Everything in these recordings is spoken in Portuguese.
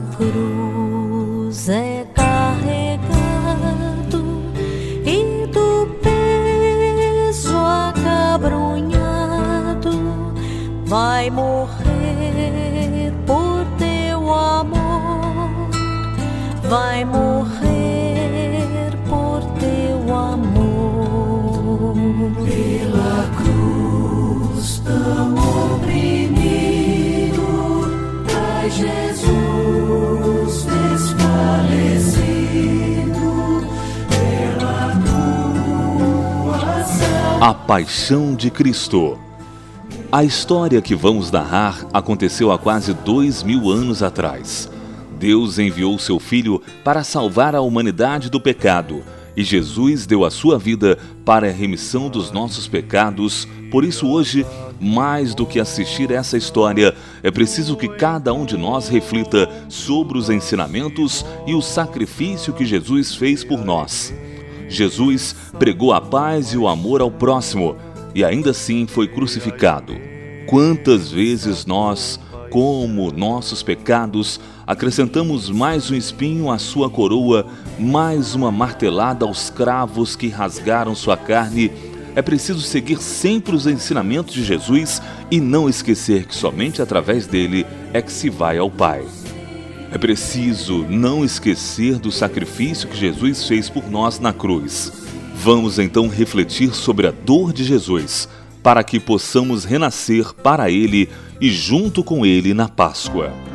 cruz é carregado e do peso acabrunhado. Vai morrer por teu amor, vai morrer Paixão de Cristo. A história que vamos narrar aconteceu há quase dois mil anos atrás. Deus enviou seu Filho para salvar a humanidade do pecado e Jesus deu a sua vida para a remissão dos nossos pecados. Por isso, hoje, mais do que assistir essa história, é preciso que cada um de nós reflita sobre os ensinamentos e o sacrifício que Jesus fez por nós. Jesus pregou a paz e o amor ao próximo e ainda assim foi crucificado. Quantas vezes nós, como nossos pecados, acrescentamos mais um espinho à sua coroa, mais uma martelada aos cravos que rasgaram sua carne? É preciso seguir sempre os ensinamentos de Jesus e não esquecer que somente através dele é que se vai ao Pai. É preciso não esquecer do sacrifício que Jesus fez por nós na cruz. Vamos então refletir sobre a dor de Jesus, para que possamos renascer para Ele e junto com Ele na Páscoa.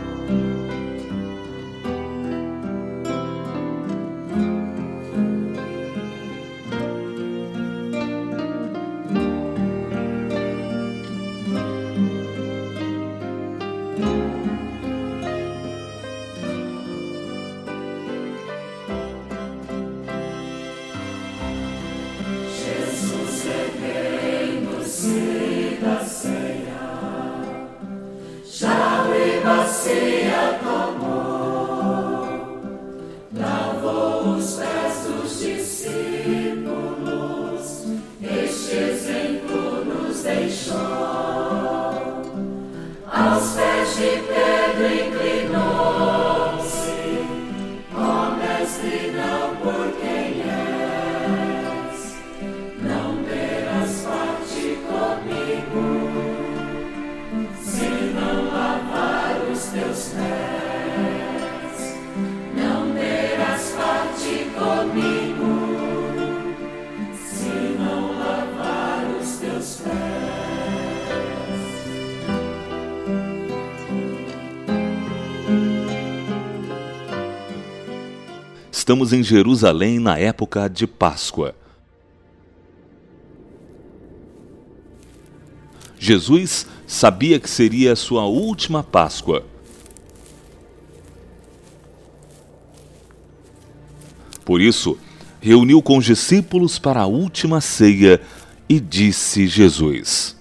Estamos em Jerusalém na época de Páscoa. Jesus sabia que seria a sua última Páscoa. Por isso, reuniu com os discípulos para a última ceia e disse Jesus: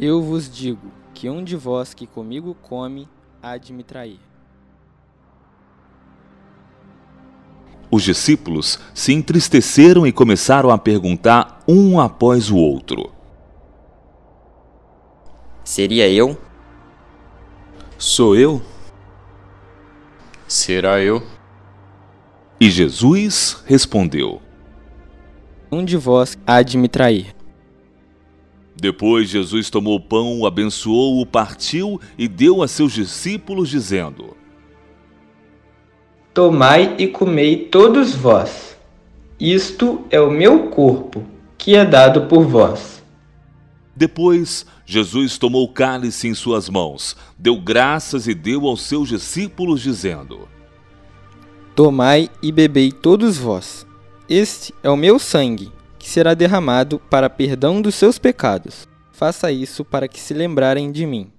Eu vos digo que um de vós que comigo come há de me trair. Os discípulos se entristeceram e começaram a perguntar um após o outro. Seria eu? Sou eu? Será eu? E Jesus respondeu. Um de vós há de me trair. Depois Jesus tomou o pão, o abençoou, o partiu e deu a seus discípulos, dizendo: Tomai e comei todos vós. Isto é o meu corpo, que é dado por vós. Depois, Jesus tomou o cálice em suas mãos, deu graças e deu aos seus discípulos, dizendo: Tomai e bebei todos vós. Este é o meu sangue, que será derramado para perdão dos seus pecados. Faça isso para que se lembrarem de mim.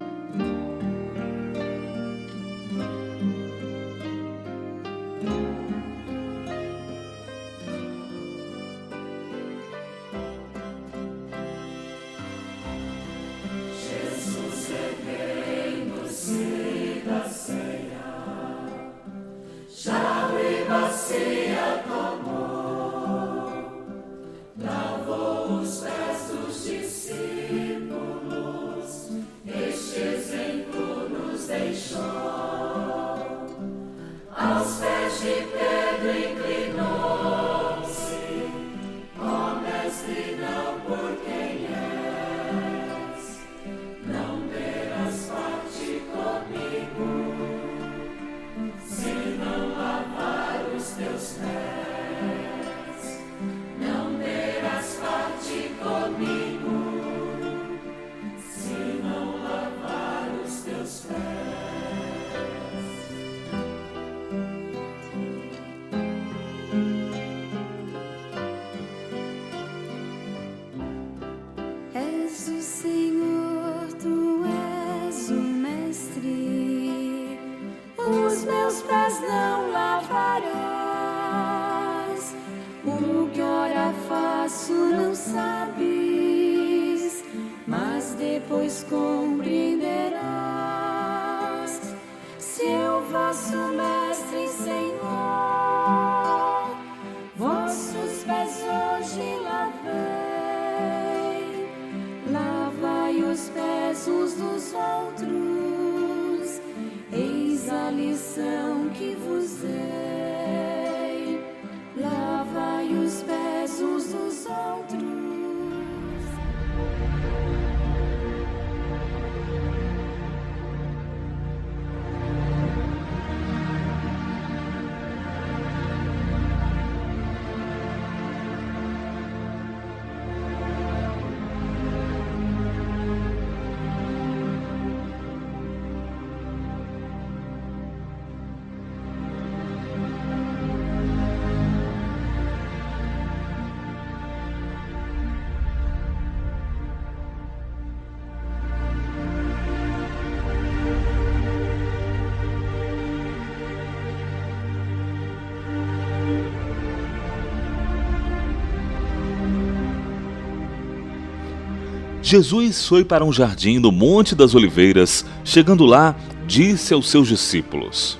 Jesus foi para um jardim no Monte das Oliveiras. Chegando lá, disse aos seus discípulos: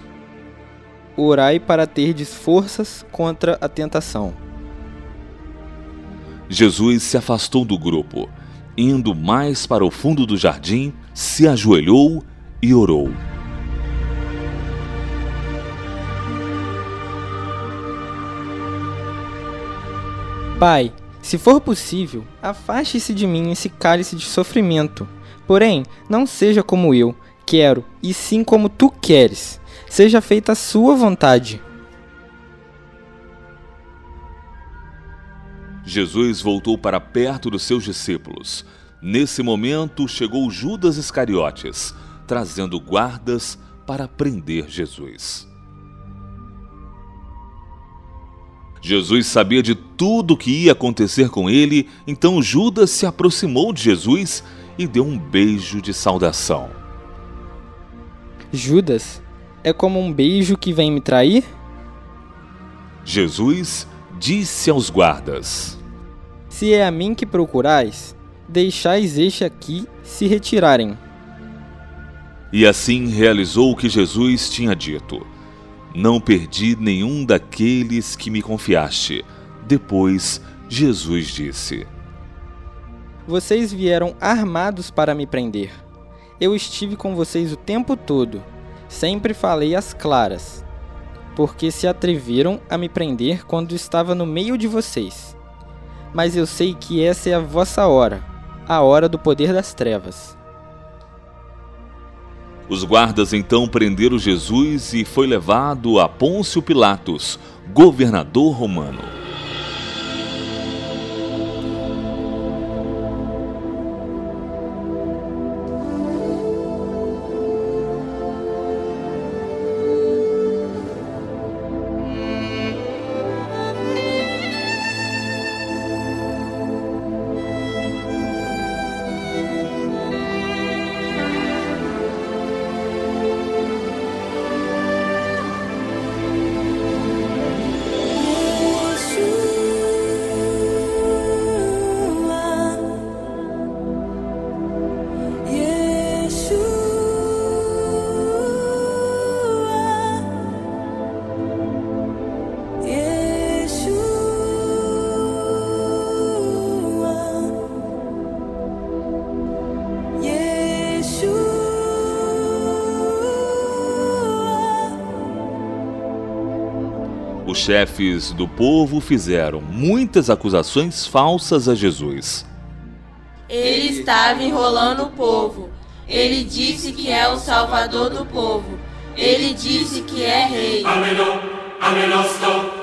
Orai para terdes forças contra a tentação. Jesus se afastou do grupo. Indo mais para o fundo do jardim, se ajoelhou e orou. Pai, se for possível, afaste-se de mim esse cálice de sofrimento. Porém, não seja como eu quero, e sim como tu queres. Seja feita a sua vontade. Jesus voltou para perto dos seus discípulos. Nesse momento chegou Judas Iscariotes, trazendo guardas para prender Jesus. Jesus sabia de tudo o que ia acontecer com ele, então Judas se aproximou de Jesus e deu um beijo de saudação. Judas, é como um beijo que vem me trair? Jesus disse aos guardas: Se é a mim que procurais, deixais este aqui se retirarem. E assim realizou o que Jesus tinha dito. Não perdi nenhum daqueles que me confiaste. Depois, Jesus disse: Vocês vieram armados para me prender. Eu estive com vocês o tempo todo. Sempre falei às claras. Porque se atreveram a me prender quando estava no meio de vocês. Mas eu sei que essa é a vossa hora, a hora do poder das trevas. Os guardas então prenderam Jesus e foi levado a Pôncio Pilatos, governador romano. Chefes do povo fizeram muitas acusações falsas a Jesus. Ele estava enrolando o povo. Ele disse que é o salvador do povo. Ele disse que é rei. Ameno, amenosto,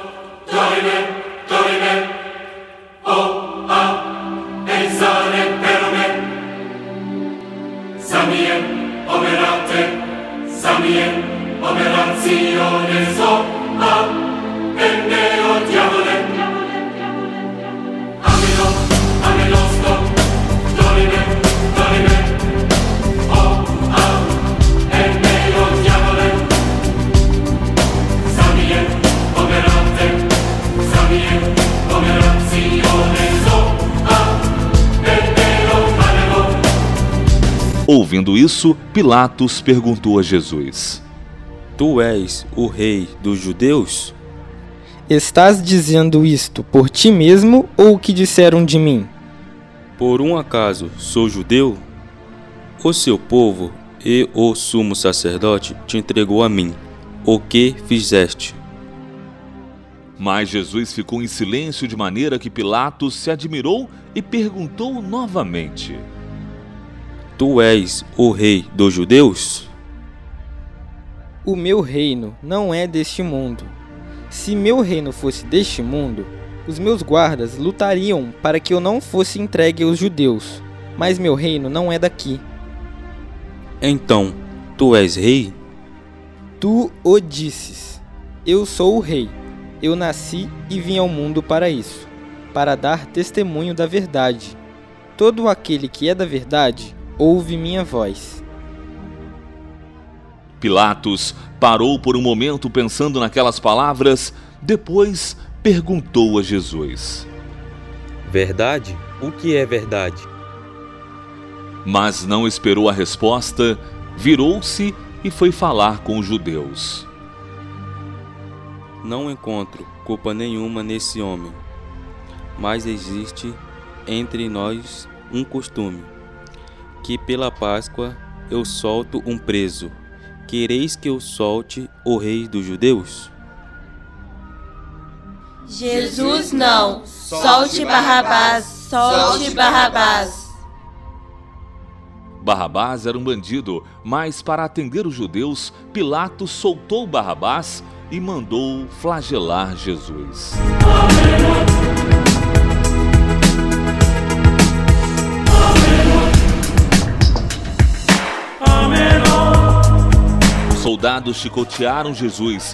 Ouvindo isso, Pilatos perguntou a Jesus: Tu és o rei dos judeus? Estás dizendo isto por ti mesmo ou o que disseram de mim? Por um acaso sou judeu? O seu povo e o sumo sacerdote te entregou a mim. O que fizeste? Mas Jesus ficou em silêncio de maneira que Pilatos se admirou e perguntou novamente. Tu és o rei dos judeus? O meu reino não é deste mundo. Se meu reino fosse deste mundo, os meus guardas lutariam para que eu não fosse entregue aos judeus. Mas meu reino não é daqui. Então, tu és rei? Tu o disses. Eu sou o rei. Eu nasci e vim ao mundo para isso, para dar testemunho da verdade. Todo aquele que é da verdade ouve minha voz. Pilatos parou por um momento pensando naquelas palavras, depois perguntou a Jesus. Verdade? O que é verdade? Mas não esperou a resposta, virou-se e foi falar com os judeus. Não encontro culpa nenhuma nesse homem, mas existe entre nós um costume, que pela Páscoa eu solto um preso. Quereis que eu solte o rei dos judeus? Jesus não. Solte Barrabás. Solte Barrabás. Barrabás era um bandido, mas para atender os judeus, Pilatos soltou Barrabás e mandou flagelar Jesus. Os soldados chicotearam Jesus.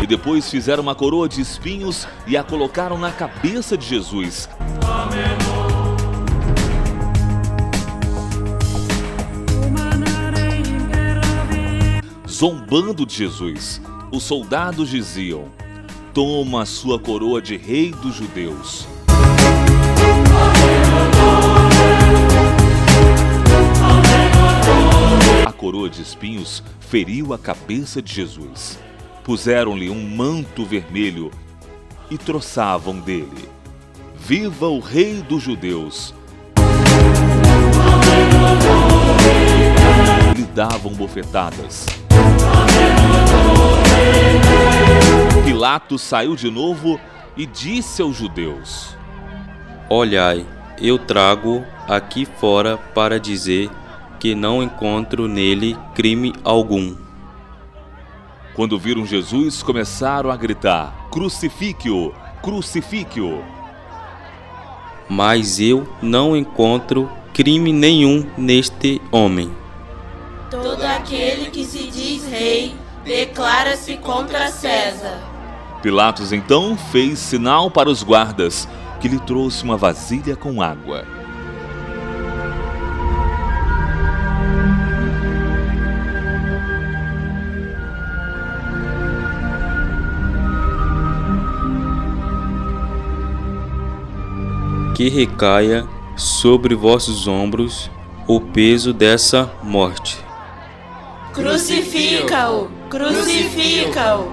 E depois fizeram uma coroa de espinhos e a colocaram na cabeça de Jesus. Zombando de Jesus, os soldados diziam: Toma a sua coroa de rei dos judeus. Coroa de espinhos feriu a cabeça de Jesus. Puseram-lhe um manto vermelho e troçavam dele: Viva o Rei dos Judeus! Lhe davam bofetadas. Pilatos saiu de novo e disse aos judeus: Olhai, eu trago aqui fora para dizer que não encontro nele crime algum. Quando viram Jesus, começaram a gritar: Crucifique-o! Crucifique-o! Mas eu não encontro crime nenhum neste homem. Todo aquele que se diz rei declara-se contra César. Pilatos então fez sinal para os guardas, que lhe trouxe uma vasilha com água. Que recaia sobre vossos ombros o peso dessa morte. Crucifica-o! Crucifica-o!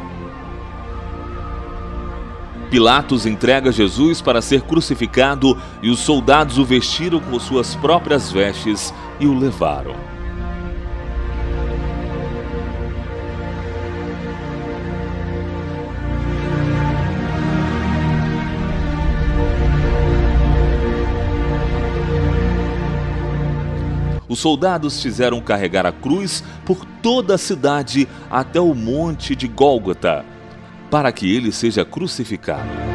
Pilatos entrega Jesus para ser crucificado e os soldados o vestiram com suas próprias vestes e o levaram. Os soldados fizeram carregar a cruz por toda a cidade até o monte de Gólgota, para que ele seja crucificado.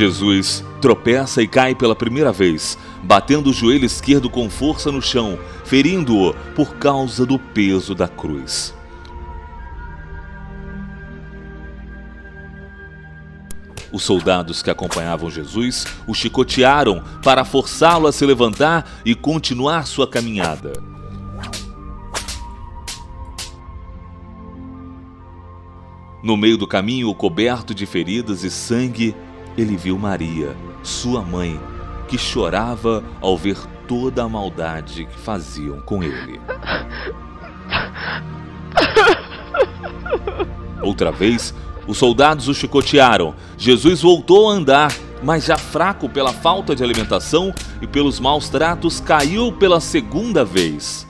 Jesus tropeça e cai pela primeira vez, batendo o joelho esquerdo com força no chão, ferindo-o por causa do peso da cruz. Os soldados que acompanhavam Jesus o chicotearam para forçá-lo a se levantar e continuar sua caminhada. No meio do caminho, coberto de feridas e sangue, ele viu Maria, sua mãe, que chorava ao ver toda a maldade que faziam com ele. Outra vez, os soldados o chicotearam. Jesus voltou a andar, mas já fraco pela falta de alimentação e pelos maus tratos, caiu pela segunda vez.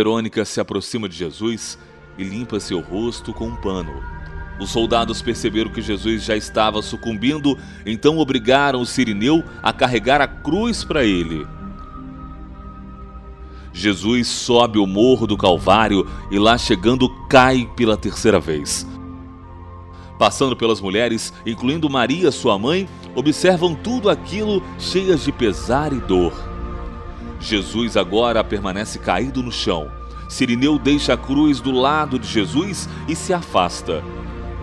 Verônica se aproxima de Jesus e limpa seu rosto com um pano. Os soldados perceberam que Jesus já estava sucumbindo, então obrigaram o sirineu a carregar a cruz para ele. Jesus sobe o morro do Calvário e lá chegando cai pela terceira vez. Passando pelas mulheres, incluindo Maria, sua mãe, observam tudo aquilo cheias de pesar e dor. Jesus agora permanece caído no chão. Sirineu deixa a cruz do lado de Jesus e se afasta.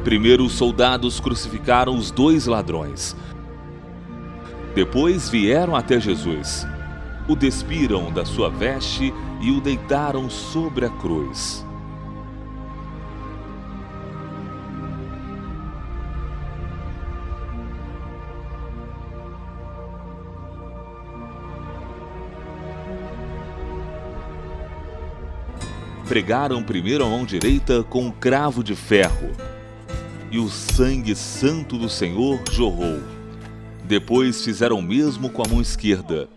Primeiro, os soldados crucificaram os dois ladrões. Depois vieram até Jesus. O despiram da sua veste e o deitaram sobre a cruz. Pregaram primeiro a mão direita com um cravo de ferro, e o sangue santo do Senhor jorrou. Depois fizeram o mesmo com a mão esquerda.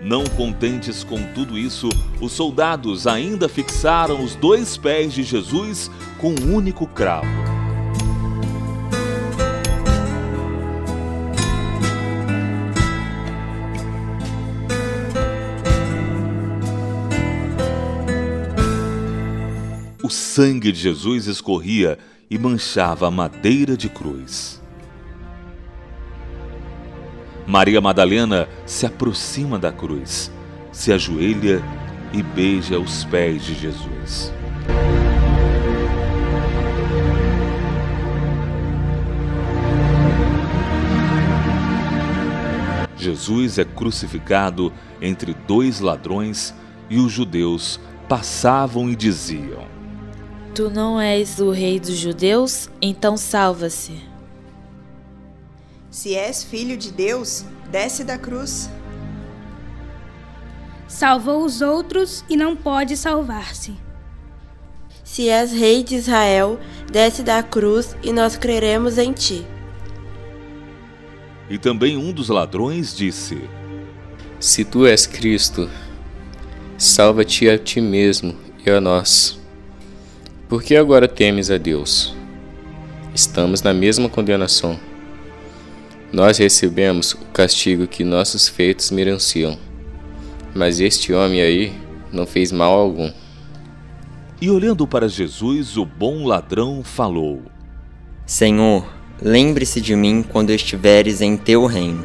Não contentes com tudo isso, os soldados ainda fixaram os dois pés de Jesus com um único cravo. O sangue de Jesus escorria e manchava a madeira de cruz. Maria Madalena se aproxima da cruz, se ajoelha e beija os pés de Jesus. Jesus é crucificado entre dois ladrões e os judeus passavam e diziam: Tu não és o rei dos judeus? Então salva-se. Se és filho de Deus, desce da cruz. Salvou os outros e não pode salvar-se. Se és rei de Israel, desce da cruz e nós creremos em ti. E também um dos ladrões disse: Se tu és Cristo, salva-te a ti mesmo e a nós. Por que agora temes a Deus? Estamos na mesma condenação. Nós recebemos o castigo que nossos feitos merenciam. Mas este homem aí não fez mal algum. E olhando para Jesus, o bom ladrão falou: Senhor, lembre-se de mim quando estiveres em teu reino.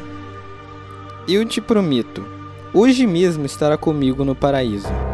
Eu te prometo, hoje mesmo estará comigo no paraíso.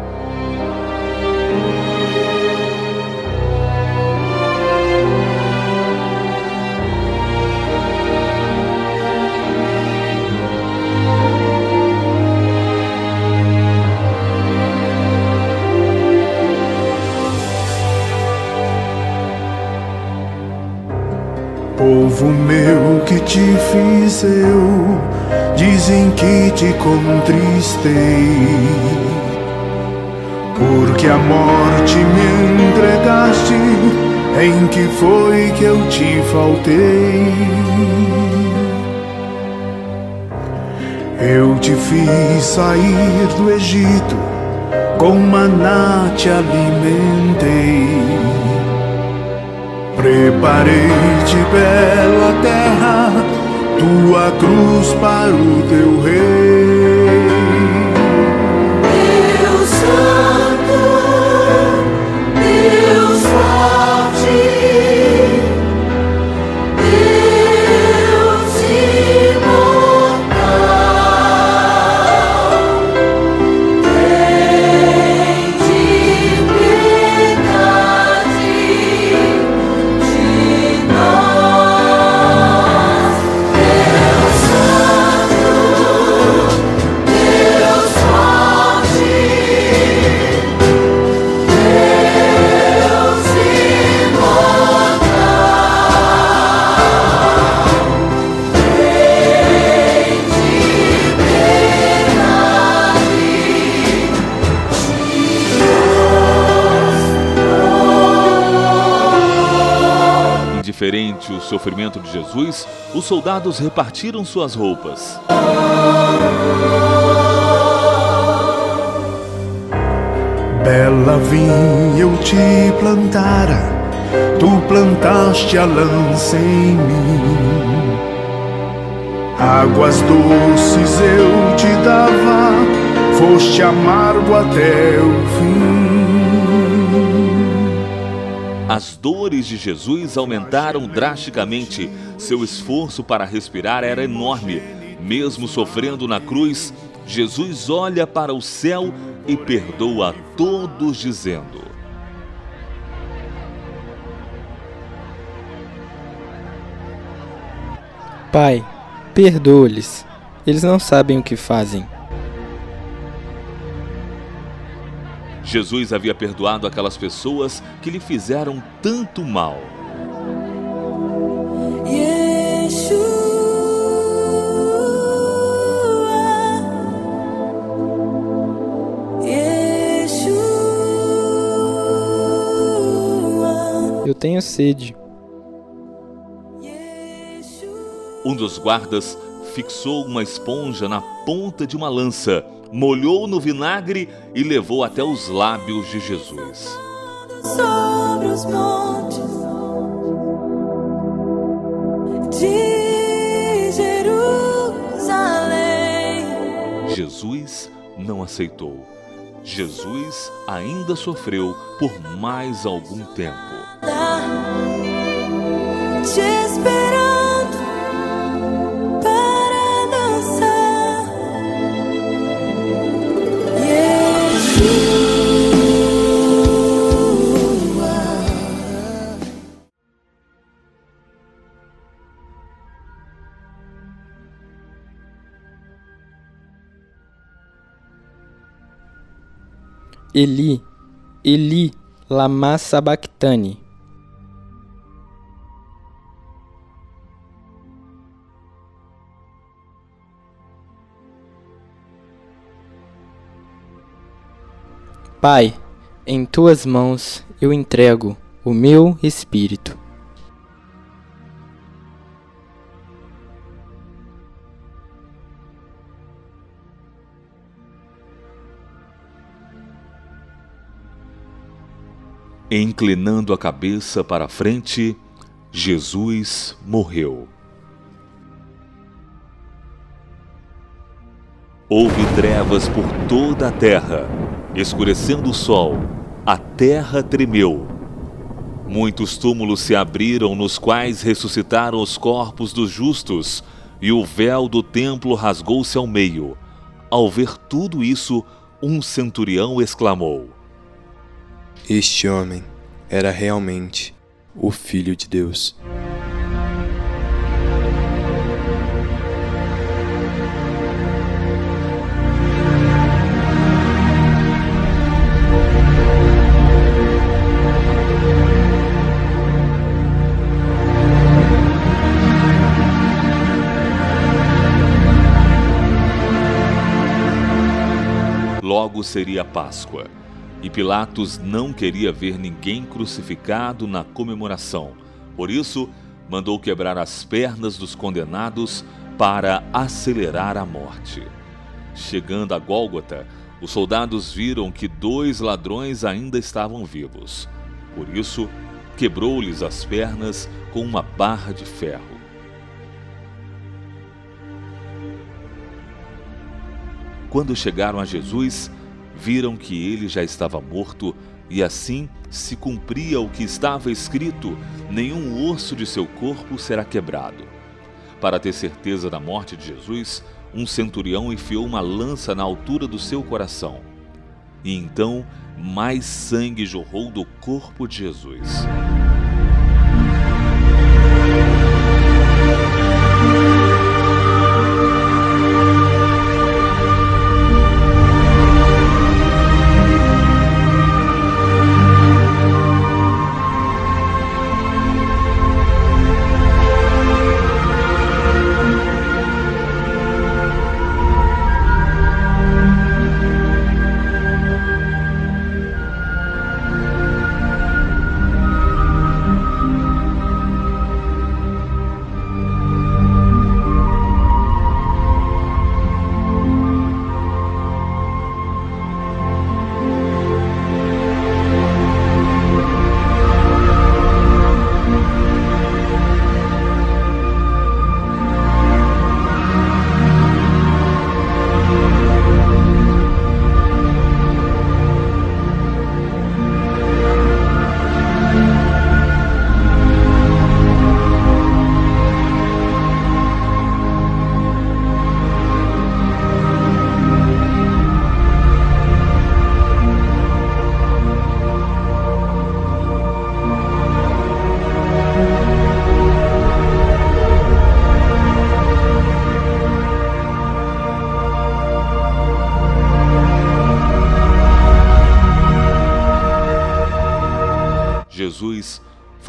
Te contristei. Porque a morte me entregaste, em que foi que eu te faltei? Eu te fiz sair do Egito, com maná te alimentei. Preparei-te bela terra, tua cruz para o teu rei. O sofrimento de Jesus, os soldados repartiram suas roupas. Bela vinha eu te plantara, tu plantaste a lança em mim. Águas doces eu te dava, foste amargo até o fim. Dores de Jesus aumentaram drasticamente. Seu esforço para respirar era enorme. Mesmo sofrendo na cruz, Jesus olha para o céu e perdoa a todos, dizendo: Pai, perdoa-lhes. Eles não sabem o que fazem. Jesus havia perdoado aquelas pessoas que lhe fizeram tanto mal. Eu tenho sede. Um dos guardas fixou uma esponja na ponta de uma lança, molhou no vinagre e levou até os lábios de Jesus. sobre os montes de Jerusalém. Jesus não aceitou. Jesus ainda sofreu por mais algum tempo. Te Eli, Eli, lama sabachthani. Pai, em tuas mãos eu entrego o meu espírito. Inclinando a cabeça para a frente, Jesus morreu. Houve trevas por toda a terra, escurecendo o sol, a terra tremeu. Muitos túmulos se abriram, nos quais ressuscitaram os corpos dos justos, e o véu do templo rasgou-se ao meio. Ao ver tudo isso, um centurião exclamou: Este homem era realmente o Filho de Deus. Logo seria Páscoa, e Pilatos não queria ver ninguém crucificado na comemoração. Por isso, mandou quebrar as pernas dos condenados para acelerar a morte. Chegando a Gólgota, os soldados viram que dois ladrões ainda estavam vivos. Por isso, quebrou-lhes as pernas com uma barra de ferro. Quando chegaram a Jesus, viram que ele já estava morto e assim se cumpria o que estava escrito: nenhum osso de seu corpo será quebrado. Para ter certeza da morte de Jesus, um centurião enfiou uma lança na altura do seu coração. E então mais sangue jorrou do corpo de Jesus.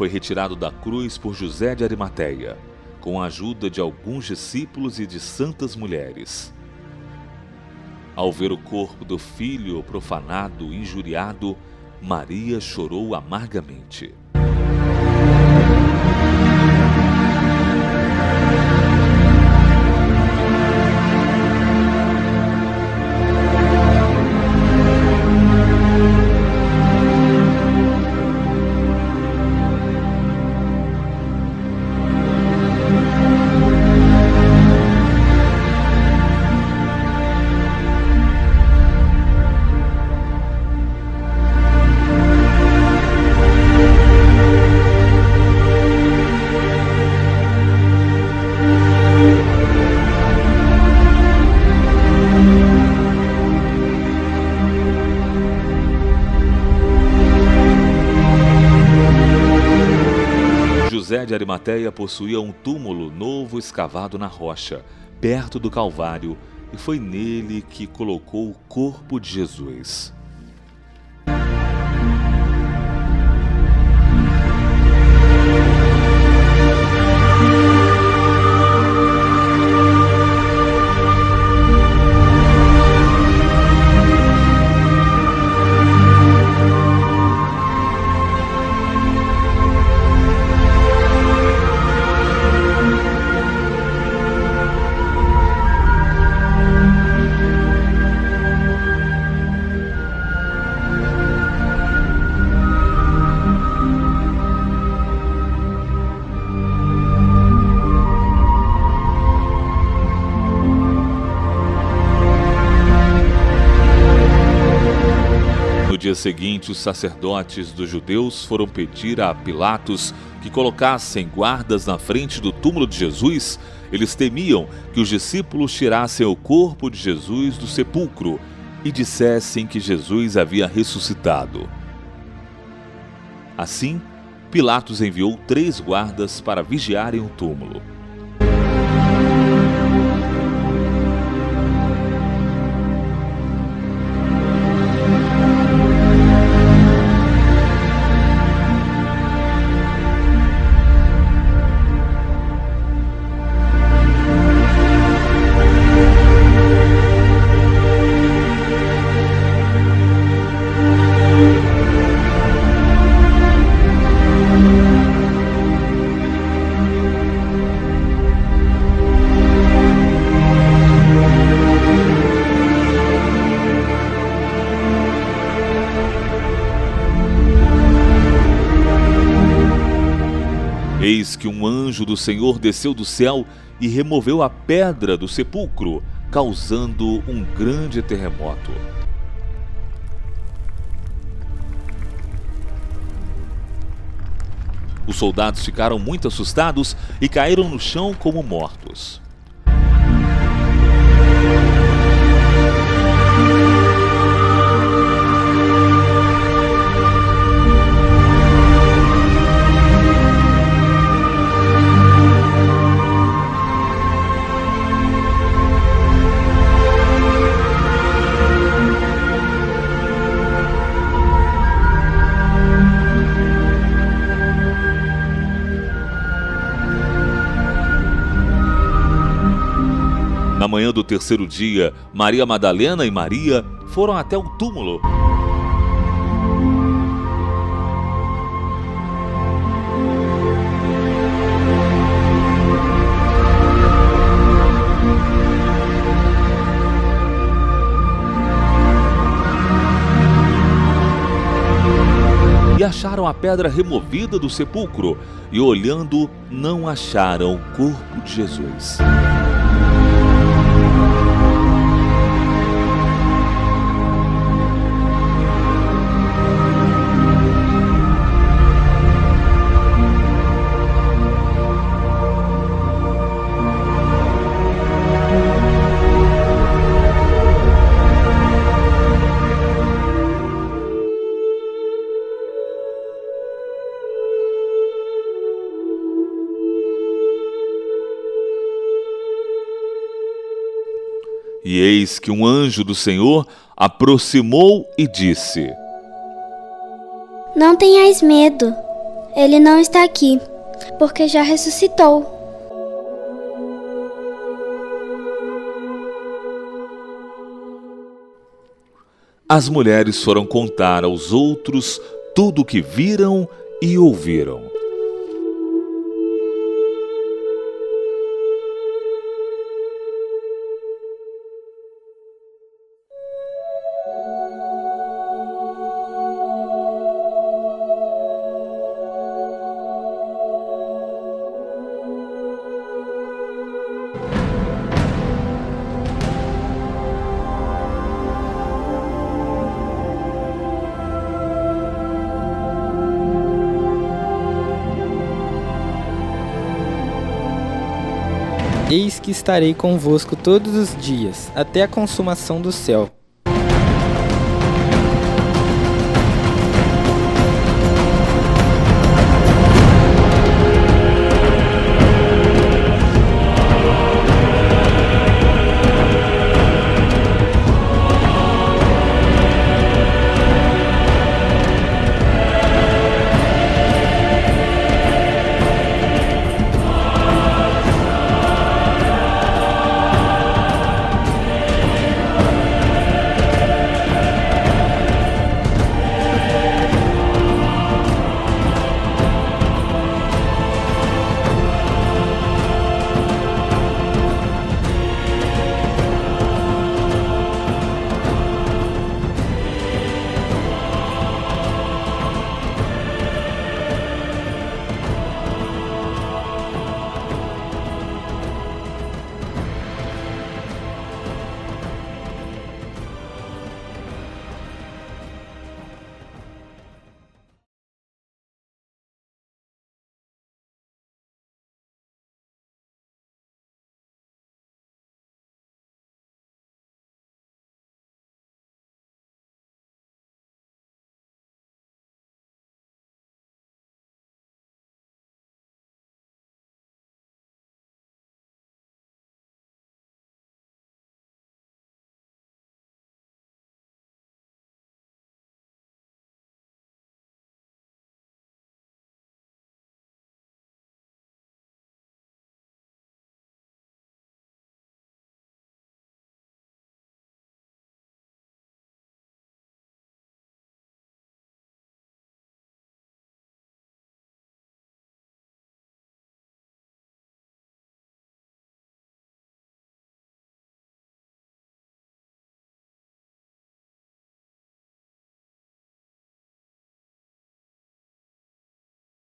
Foi retirado da cruz por José de Arimateia, com a ajuda de alguns discípulos e de santas mulheres. Ao ver o corpo do filho profanado, injuriado, Maria chorou amargamente. De Arimateia possuía um túmulo novo escavado na rocha, perto do Calvário, e foi nele que colocou o corpo de Jesus. Dia seguinte, os sacerdotes dos judeus foram pedir a Pilatos que colocassem guardas na frente do túmulo de Jesus. Eles temiam que os discípulos tirassem o corpo de Jesus do sepulcro e dissessem que Jesus havia ressuscitado. Assim, Pilatos enviou três guardas para vigiarem o túmulo. Do Senhor desceu do céu e removeu a pedra do sepulcro, causando um grande terremoto. Os soldados ficaram muito assustados e caíram no chão como mortos. Manhã do terceiro dia, Maria Madalena e Maria foram até o túmulo. E acharam a pedra removida do sepulcro, e olhando, não acharam o corpo de Jesus. Eis que um anjo do Senhor aproximou e disse: Não tenhais medo, ele não está aqui, porque já ressuscitou. As mulheres foram contar aos outros tudo o que viram e ouviram. Eis que estarei convosco todos os dias, até a consumação do céu.